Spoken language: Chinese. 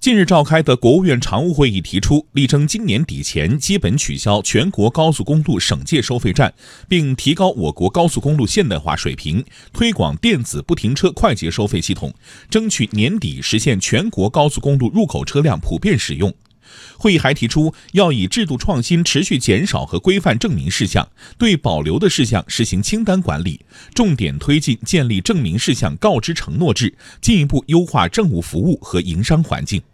近日召开的国务院常务会议提出力争今年底前基本取消全国高速公路省界收费站并提高我国高速公路现代化水平推广电子不停车快捷收费系统争取年底实现全国高速公路入口车辆普遍使用。会议还提出要以制度创新持续减少和规范证明事项对保留的事项实行清单管理重点推进建立证明事项告知承诺制进一步优化政务服务和营商环境。